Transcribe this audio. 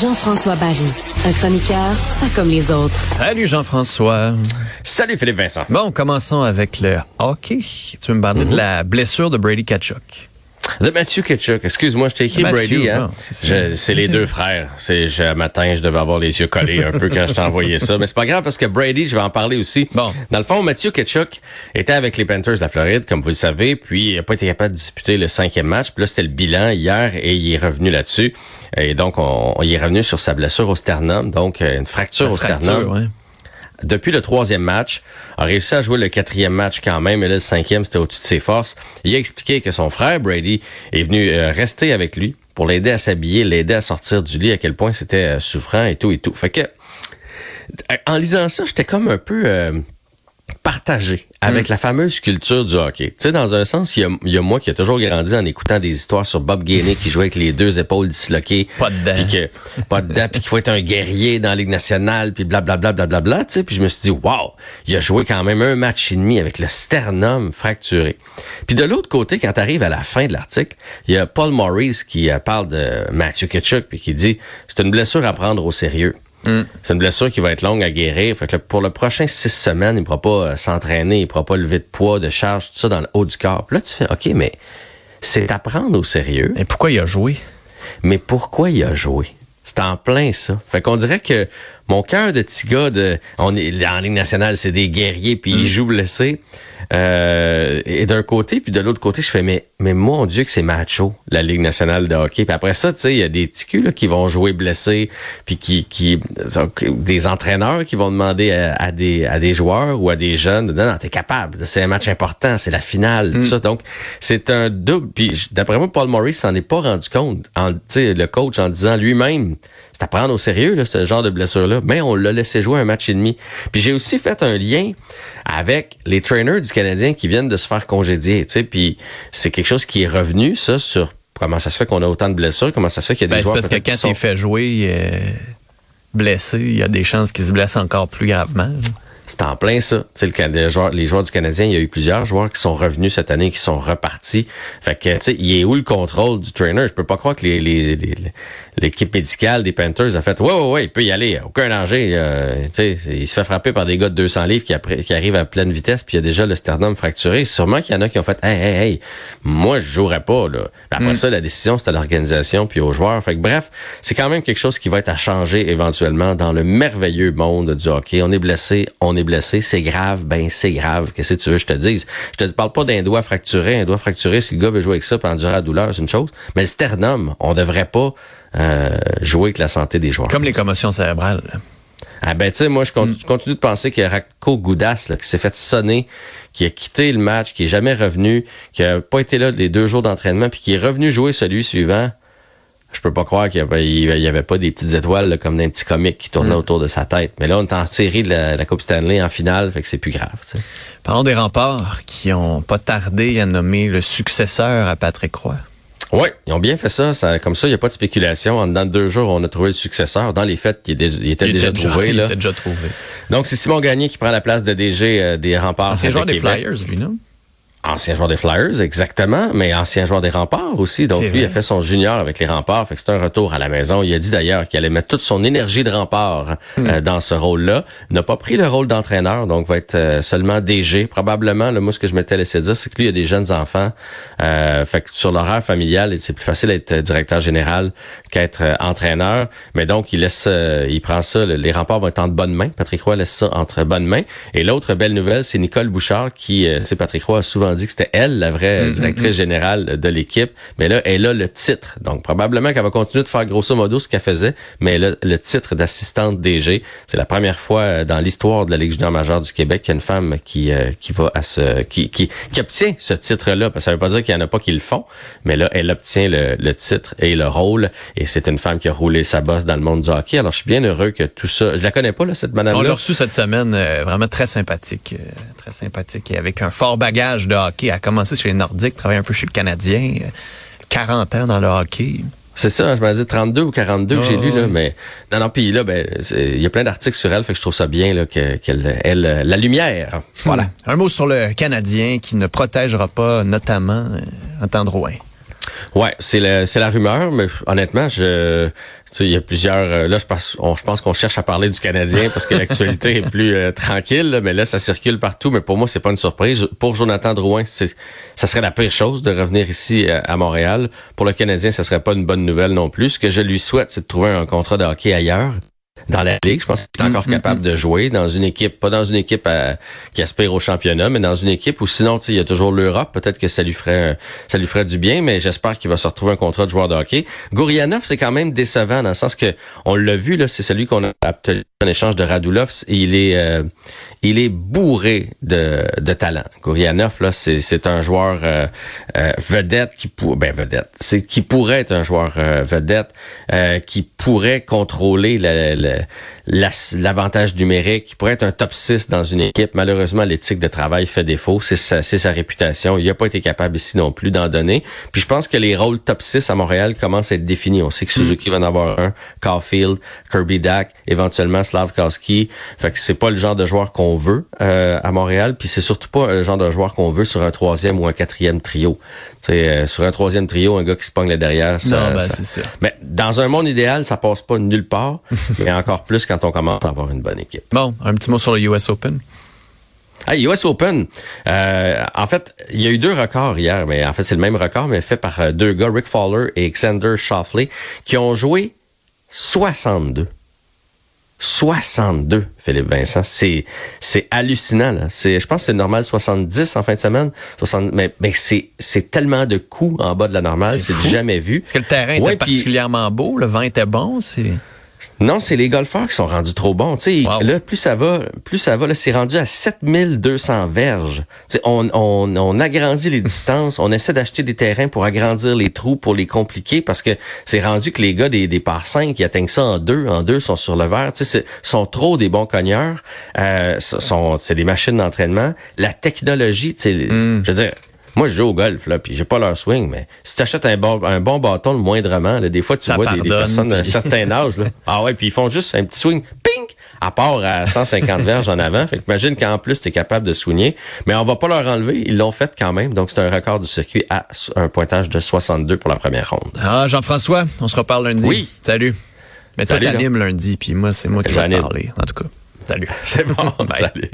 Jean-François Barry, un chroniqueur pas comme les autres. Salut Jean-François. Salut Philippe Vincent. Bon, commençons avec le hockey. Tu veux me parler de la blessure de Brady Kachuk? De Matthew Ketchuk. Excuse-moi, je t'ai écrit Brady. Hein? c'est les deux frères. C'est je, matin, je devais avoir les yeux collés un peu quand je t'ai envoyé ça. Mais c'est pas grave parce que Brady, je vais en parler aussi. Bon. Dans le fond, Matthew Ketchuk était avec les Panthers de la Floride, comme vous le savez, puis il n'a pas été capable de disputer le cinquième match. Puis là, c'était le bilan hier et il est revenu là-dessus. Et donc, on, il est revenu sur sa blessure au sternum, donc euh, une fracture au Fracture, sternum. ouais. Depuis le troisième match, a réussi à jouer le quatrième match quand même, et là, le cinquième, c'était au-dessus de ses forces. Il a expliqué que son frère Brady est venu euh, rester avec lui pour l'aider à s'habiller, l'aider à sortir du lit, à quel point c'était euh, souffrant et tout et tout. Fait que, euh, en lisant ça, j'étais comme un peu partagé avec la fameuse culture du hockey. Tu sais, dans un sens, il y, y a moi qui a toujours grandi en écoutant des histoires sur Bob Gainey qui jouait avec les deux épaules disloquées. Pas dedans. Puis que, pas dedans, puis qu'il faut être un guerrier dans la Ligue nationale, puis blablabla, blablabla, tu sais. Puis je me suis dit, wow, il a joué quand même un match et demi avec le sternum fracturé. Puis de l'autre côté, quand tu arrives à la fin de l'article, il y a Paul Maurice qui euh, parle de Matthew Ketchuk, puis qui dit, c'est une blessure à prendre au sérieux. C'est une blessure qui va être longue à guérir. Fait que pour le prochain six semaines, il ne pourra pas euh, s'entraîner, il ne pourra pas lever de poids, de charge, tout ça dans le haut du corps. Puis là, tu fais, OK, mais c'est à prendre au sérieux. Et pourquoi il a joué? Mais pourquoi il a joué? C'est en plein ça. Fait qu'on dirait que mon cœur de petit gars de. On est en Ligue nationale, c'est des guerriers, puis ils jouent blessés. Euh, et d'un côté, puis de l'autre côté, je fais mais, mais mon Dieu que c'est macho, la Ligue nationale de hockey. Puis après ça, tu sais, il y a des petits culs là, qui vont jouer blessés, puis qui, qui des entraîneurs qui vont demander à, à des, à des joueurs ou à des jeunes, non, non, t'es capable, c'est un match important, c'est la finale, tout ça. Donc, c'est un double. Puis d'après moi, Paul Maurice s'en est pas rendu compte. En, tu sais, le coach en disant lui-même, c'est à prendre au sérieux, là, ce genre de blessure-là. Mais on l'a laissé jouer un match et demi. Puis j'ai aussi fait un lien avec les trainers du Canadien qui viennent de se faire congédier. Tu sais, puis c'est quelque chose qui est revenu, ça, sur comment ça se fait qu'on a autant de blessures, comment ça se fait qu'il y a des Ben, c'est joueurs parce que quand sont- il fait jouer euh, blessé, il y a des chances qu'il se blesse encore plus gravement. là. C'est en plein ça. Tu sais, le les, joueurs, les joueurs du Canadien, il y a eu plusieurs joueurs qui sont revenus cette année, qui sont repartis. Fait que, tu sais, il est où le contrôle du trainer? Je peux pas croire que les, les, les- l'équipe médicale des Panthers a fait, ouais, ouais, ouais, il peut y aller, aucun danger. euh, tu sais, c'est- il se fait frapper par des gars de 200 livres qui, après, qui arrivent à pleine vitesse, puis il y a déjà le sternum fracturé. Sûrement qu'il y en a qui ont fait, hey, hey, hey, moi, je jouerais pas, là. Après ça, la décision, c'est à l'organisation puis aux joueurs. Fait que bref, c'est quand même quelque chose qui va être à changer éventuellement dans le merveilleux monde du hockey. On est blessé, on est blessé, c'est grave, ben c'est grave. Qu'est-ce que tu veux que je te dise? Je te parle pas d'un doigt fracturé. Un doigt fracturé, si le gars veut jouer avec ça pour endurer la douleur, c'est une chose. Mais le sternum, on devrait pas euh, jouer avec la santé des joueurs. Comme les commotions cérébrales. Ah ben tu sais, moi je je continue de penser que Rako Goudas, là, qui s'est fait sonner, qui a quitté le match, qui est jamais revenu, qui a pas été là les deux jours d'entraînement, puis qui est revenu jouer celui suivant. Je peux pas croire qu'il y avait, il y avait pas des petites étoiles là, comme d'un petit comique qui tournait autour de sa tête. Mais là, on est en série de la, la Coupe Stanley en finale, fait que c'est plus grave. Parlons des remparts qui ont pas tardé à nommer le successeur à Patrick Roy. Oui, ils ont bien fait ça. ça comme ça, il n'y a pas de spéculation. En dedans de deux jours, on a trouvé le successeur. Dans les faits, il, était déjà trouvé. il était déjà trouvé. Donc, c'est Simon Gagné qui prend la place de DG euh, des remparts. C'est de joueur des. Flyers, lui, non? Ancien joueur des Flyers, exactement, mais ancien joueur des remparts aussi. Donc C'est lui, il a fait son junior avec les remparts. Fait que c'est un retour à la maison. Il a dit d'ailleurs qu'il allait mettre toute son énergie de rempart Hmm. euh, dans ce rôle-là. Il n'a pas pris le rôle d'entraîneur, donc va être euh, seulement DG. Probablement, le moi, ce que je m'étais laissé dire, c'est que lui, il a des jeunes enfants. Euh, fait que sur l'horaire familial, c'est plus facile d'être euh, directeur général qu'être entraîneur. Mais donc, il laisse, euh, il prend ça. le- les remparts vont être en bonnes mains. Patrick Roy laisse ça entre bonnes mains. Et l'autre belle nouvelle, c'est Nicole Bouchard qui, euh, tu sais, Patrick Roy a souvent dit que c'était elle, la vraie directrice générale de l'équipe. Mais là, elle a le titre. Donc, probablement qu'elle va continuer de faire grosso modo ce qu'elle faisait, mais elle a le titre d'assistante DG. C'est la première fois euh, dans l'histoire de la Ligue junior majeure du Québec qu'il y a une femme qui, euh, qui va à ce, qui, qui, qui obtient ce titre-là. Parce que ça veut pas dire qu'il y en a pas qui le font, mais là, elle obtient le, le titre et le rôle. Et c'est une femme qui a roulé sa bosse dans le monde du hockey. Alors, je suis bien heureux que tout ça, je la connais pas, là, cette On l'a madame-là. reçu cette semaine, euh, vraiment très sympathique. euh, très sympathique et avec un fort bagage de hockey. Elle a commencé chez les Nordiques, travaillé un peu chez le Canadien. euh, 40 ans dans le hockey. C'est ça, je me disais 32 ou 42 que j'ai Ah, lu, là, mais non, non, puis là, ben, il y a plein d'articles sur elle, fait que je trouve ça bien là, qu'elle elle, euh, la lumière. Voilà. Un mot sur le Canadien qui ne protégera pas notamment euh, en temps Drouin. Ouais, c'est la, c'est la rumeur, mais honnêtement, je, il y a plusieurs. euh, là, je pense, je pense qu'on cherche à parler du Canadien parce que l'actualité est plus euh, tranquille, mais là, ça circule partout. Mais pour moi, c'est pas une surprise. Pour Jonathan Drouin, c'est, ça serait la pire chose de revenir ici euh, à Montréal. Pour le Canadien, ça serait pas une bonne nouvelle non plus. Ce que je lui souhaite, c'est de trouver un contrat de hockey ailleurs. Dans la ligue, je pense qu'il est encore Mm, mm, capable de jouer dans une équipe, pas dans une équipe à- qui aspire au championnat, mais dans une équipe où sinon, tu sais, il y a toujours l'Europe. Peut-être que ça lui ferait, euh, ça lui ferait du bien, mais j'espère qu'il va se retrouver un contrat de joueur de hockey. Gourianov, c'est quand même décevant dans le sens que on l'a vu là, c'est celui qu'on a obtenu en échange de Radulov. et il est, euh, il est bourré de, de talent. Gourianov, là, c'est, un joueur euh, euh, vedette qui ben vedette, c'est qui pourrait être un joueur euh, vedette, euh, qui pourrait contrôler le- le- la- l'avantage numérique, qui pourrait être un top 6 dans une équipe. Malheureusement, l'éthique de travail fait défaut. C'est sa, c'est sa réputation. Il n'a pas été capable ici non plus d'en donner. Puis je pense que les rôles top 6 à Montréal commencent à être définis. On sait que Suzuki va en avoir un, Caulfield, Kirby Dack, éventuellement Slavkowski. Fait que c'est pas le genre de joueur qu'on veut euh, à Montréal. Puis c'est surtout pas le genre de joueur qu'on veut sur un troisième ou un quatrième trio. Euh, sur un troisième trio, un gars qui se pogne le derrière, ça, non, ben, ça- c'est ça. mais dans un monde idéal, ça passe pas nulle part, mais encore plus quand on commence à avoir une bonne équipe. Bon, un petit mot sur le US Open. Hey, US Open, euh, en fait, il y a eu deux records hier, mais en fait, c'est le même record, mais fait par euh, deux gars, Rick Fowler et Xander Schauffele, qui ont joué 62. 62, Philippe Vincent. C'est, c'est hallucinant, là. C'est, je pense que c'est normal 70 en fin de semaine. 60, mais, mais c'est, c'est tellement de coups en bas de la normale, C'est jamais vu. Est-ce que le terrain Ouais, était puis- particulièrement beau? Le vent était bon? C'est... Non, c'est les golfeurs qui sont rendus trop bons. Tu Wow. là, plus ça va, plus ça va, là, c'est rendu à 7200 verges. Tu sais, on, on, on agrandit les distances, on essaie d'acheter des terrains pour agrandir les trous, pour les compliquer, parce que c'est rendu que les gars des, des par 5 qui atteignent ça en deux, en deux sont sur le verre. Tu sais, c'est- sont trop des bons cogneurs. Euh, sont, c'est des machines d'entraînement. La technologie, tu sais, Mm. je veux dire, moi, je joue au golf, là, puis j'ai pas leur swing, mais si tu achètes un bon, un bon bâton, le moindrement, là, des fois, tu Ça vois des, personnes d'un certain âge, là. Ah ouais, puis ils font juste un petit swing, ping, à part à 150 verges en avant. Fait que imagine qu'en plus, tu es capable de swinger. Mais on va pas leur enlever. Ils l'ont fait quand même. Donc, c'est un record du circuit à un pointage de 62 pour la première ronde. Ah, Jean-François, on se reparle lundi. Oui. Salut. Mais toi, t'animes lundi, puis moi, c'est moi qui vais parler. En tout cas, salut. C'est bon. Bye. Salut.